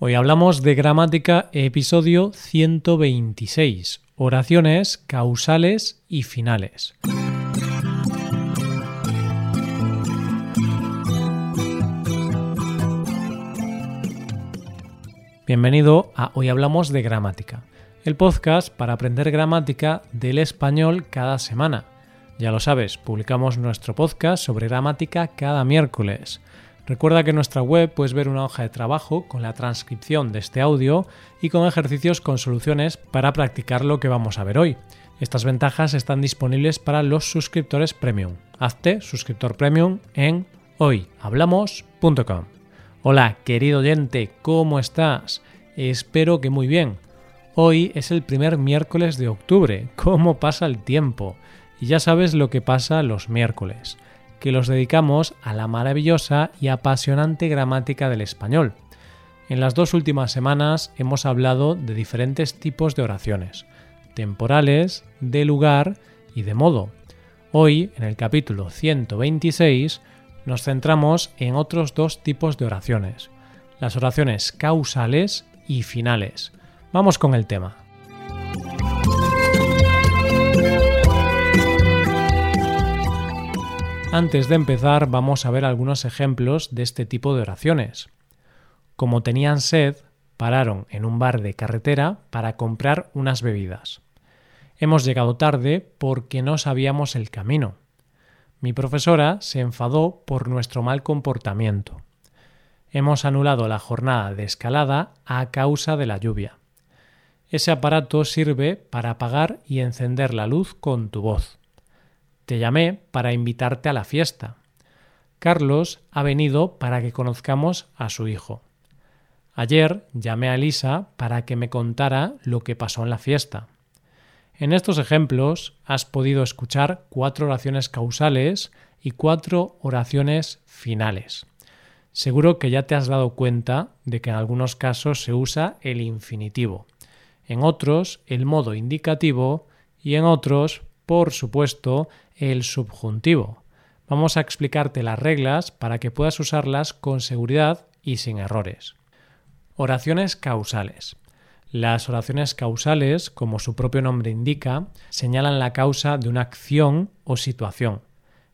Hoy hablamos de gramática, episodio 126, oraciones causales y finales. Bienvenido a Hoy Hablamos de Gramática, el podcast para aprender gramática del español cada semana. Ya lo sabes, publicamos nuestro podcast sobre gramática cada miércoles. Recuerda que en nuestra web puedes ver una hoja de trabajo con la transcripción de este audio y con ejercicios con soluciones para practicar lo que vamos a ver hoy. Estas ventajas están disponibles para los suscriptores premium. Hazte suscriptor premium en hoyhablamos.com. Hola, querido oyente, ¿cómo estás? Espero que muy bien. Hoy es el primer miércoles de octubre. ¿Cómo pasa el tiempo? Y ya sabes lo que pasa los miércoles que los dedicamos a la maravillosa y apasionante gramática del español. En las dos últimas semanas hemos hablado de diferentes tipos de oraciones, temporales, de lugar y de modo. Hoy, en el capítulo 126, nos centramos en otros dos tipos de oraciones, las oraciones causales y finales. Vamos con el tema. Antes de empezar vamos a ver algunos ejemplos de este tipo de oraciones. Como tenían sed, pararon en un bar de carretera para comprar unas bebidas. Hemos llegado tarde porque no sabíamos el camino. Mi profesora se enfadó por nuestro mal comportamiento. Hemos anulado la jornada de escalada a causa de la lluvia. Ese aparato sirve para apagar y encender la luz con tu voz. Te llamé para invitarte a la fiesta. Carlos ha venido para que conozcamos a su hijo. Ayer llamé a Elisa para que me contara lo que pasó en la fiesta. En estos ejemplos has podido escuchar cuatro oraciones causales y cuatro oraciones finales. Seguro que ya te has dado cuenta de que en algunos casos se usa el infinitivo, en otros el modo indicativo y en otros, por supuesto, el subjuntivo. Vamos a explicarte las reglas para que puedas usarlas con seguridad y sin errores. Oraciones causales. Las oraciones causales, como su propio nombre indica, señalan la causa de una acción o situación.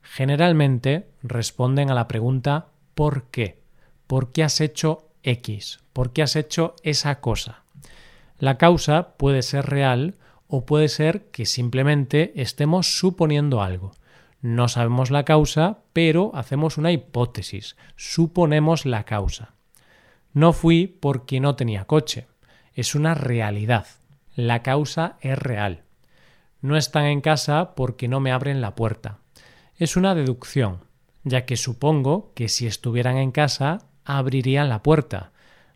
Generalmente responden a la pregunta ¿por qué? ¿Por qué has hecho X? ¿Por qué has hecho esa cosa? La causa puede ser real o puede ser que simplemente estemos suponiendo algo. No sabemos la causa, pero hacemos una hipótesis, suponemos la causa. No fui porque no tenía coche. Es una realidad. La causa es real. No están en casa porque no me abren la puerta. Es una deducción, ya que supongo que si estuvieran en casa abrirían la puerta.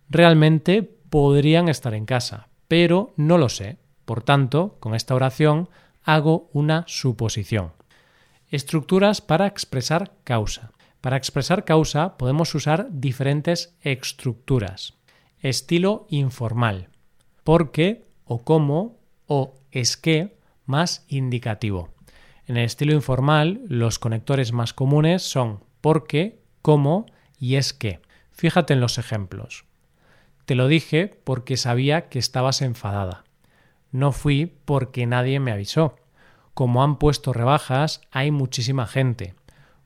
Realmente podrían estar en casa, pero no lo sé. Por tanto, con esta oración hago una suposición. Estructuras para expresar causa. Para expresar causa podemos usar diferentes estructuras. Estilo informal. Porque o cómo o es que más indicativo. En el estilo informal, los conectores más comunes son porque, cómo y es que. Fíjate en los ejemplos. Te lo dije porque sabía que estabas enfadada. No fui porque nadie me avisó. Como han puesto rebajas, hay muchísima gente.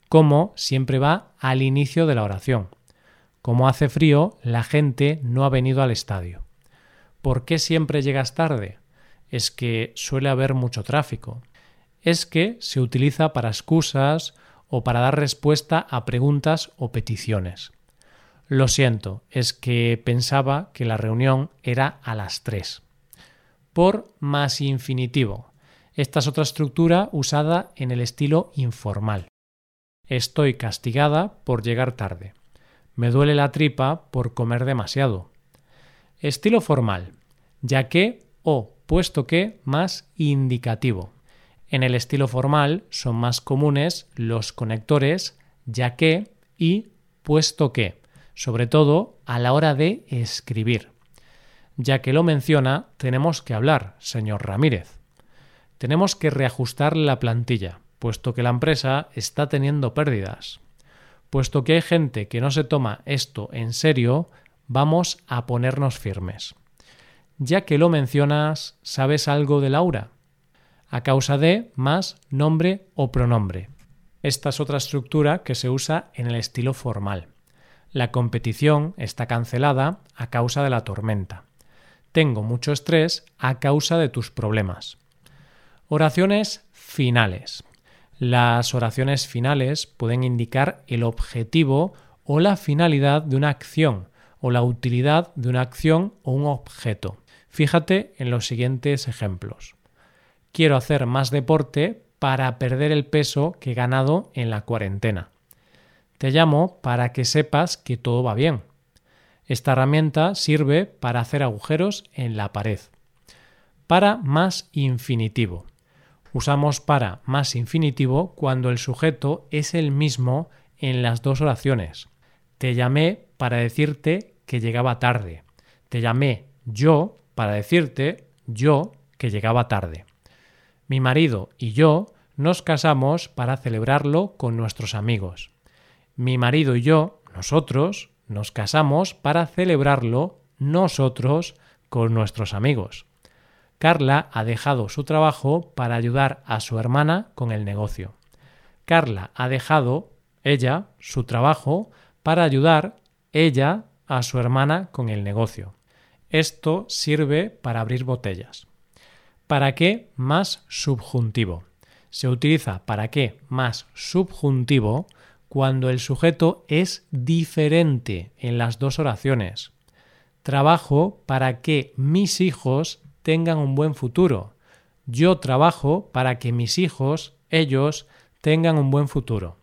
Como siempre va al inicio de la oración. Como hace frío, la gente no ha venido al estadio. ¿Por qué siempre llegas tarde? Es que suele haber mucho tráfico. Es que se utiliza para excusas o para dar respuesta a preguntas o peticiones. Lo siento, es que pensaba que la reunión era a las tres por más infinitivo. Esta es otra estructura usada en el estilo informal. Estoy castigada por llegar tarde. Me duele la tripa por comer demasiado. Estilo formal, ya que o puesto que más indicativo. En el estilo formal son más comunes los conectores ya que y puesto que, sobre todo a la hora de escribir. Ya que lo menciona, tenemos que hablar, señor Ramírez. Tenemos que reajustar la plantilla, puesto que la empresa está teniendo pérdidas. Puesto que hay gente que no se toma esto en serio, vamos a ponernos firmes. Ya que lo mencionas, ¿sabes algo de Laura? A causa de más nombre o pronombre. Esta es otra estructura que se usa en el estilo formal. La competición está cancelada a causa de la tormenta. Tengo mucho estrés a causa de tus problemas. Oraciones finales. Las oraciones finales pueden indicar el objetivo o la finalidad de una acción o la utilidad de una acción o un objeto. Fíjate en los siguientes ejemplos. Quiero hacer más deporte para perder el peso que he ganado en la cuarentena. Te llamo para que sepas que todo va bien. Esta herramienta sirve para hacer agujeros en la pared. Para más infinitivo. Usamos para más infinitivo cuando el sujeto es el mismo en las dos oraciones. Te llamé para decirte que llegaba tarde. Te llamé yo para decirte yo que llegaba tarde. Mi marido y yo nos casamos para celebrarlo con nuestros amigos. Mi marido y yo, nosotros, nos casamos para celebrarlo nosotros con nuestros amigos. Carla ha dejado su trabajo para ayudar a su hermana con el negocio. Carla ha dejado, ella, su trabajo para ayudar, ella, a su hermana con el negocio. Esto sirve para abrir botellas. ¿Para qué más subjuntivo? Se utiliza para qué más subjuntivo cuando el sujeto es diferente en las dos oraciones. Trabajo para que mis hijos tengan un buen futuro. Yo trabajo para que mis hijos, ellos, tengan un buen futuro.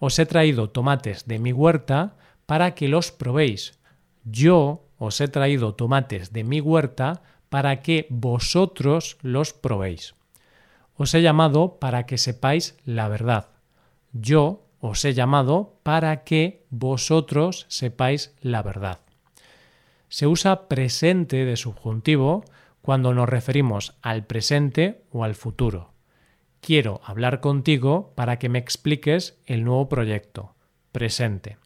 Os he traído tomates de mi huerta para que los probéis. Yo os he traído tomates de mi huerta para que vosotros los probéis. Os he llamado para que sepáis la verdad. Yo os he llamado para que vosotros sepáis la verdad. Se usa presente de subjuntivo cuando nos referimos al presente o al futuro. Quiero hablar contigo para que me expliques el nuevo proyecto. Presente.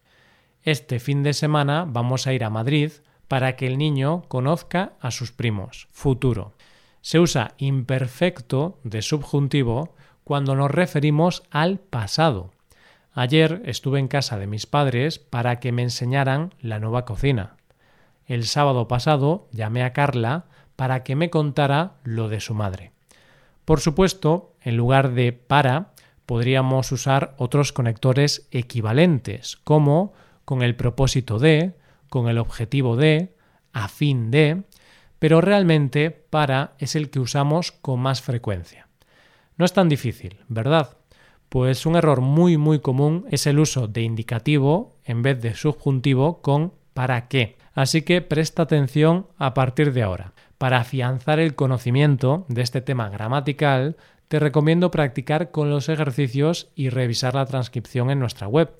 Este fin de semana vamos a ir a Madrid para que el niño conozca a sus primos. Futuro. Se usa imperfecto de subjuntivo cuando nos referimos al pasado. Ayer estuve en casa de mis padres para que me enseñaran la nueva cocina. El sábado pasado llamé a Carla para que me contara lo de su madre. Por supuesto, en lugar de para, podríamos usar otros conectores equivalentes, como con el propósito de, con el objetivo de, a fin de, pero realmente para es el que usamos con más frecuencia. No es tan difícil, ¿verdad? Pues un error muy muy común es el uso de indicativo en vez de subjuntivo con para qué. Así que presta atención a partir de ahora. Para afianzar el conocimiento de este tema gramatical, te recomiendo practicar con los ejercicios y revisar la transcripción en nuestra web.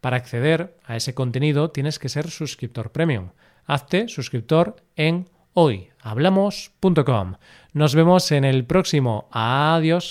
Para acceder a ese contenido tienes que ser suscriptor premium. Hazte suscriptor en hoyhablamos.com. Nos vemos en el próximo. Adiós.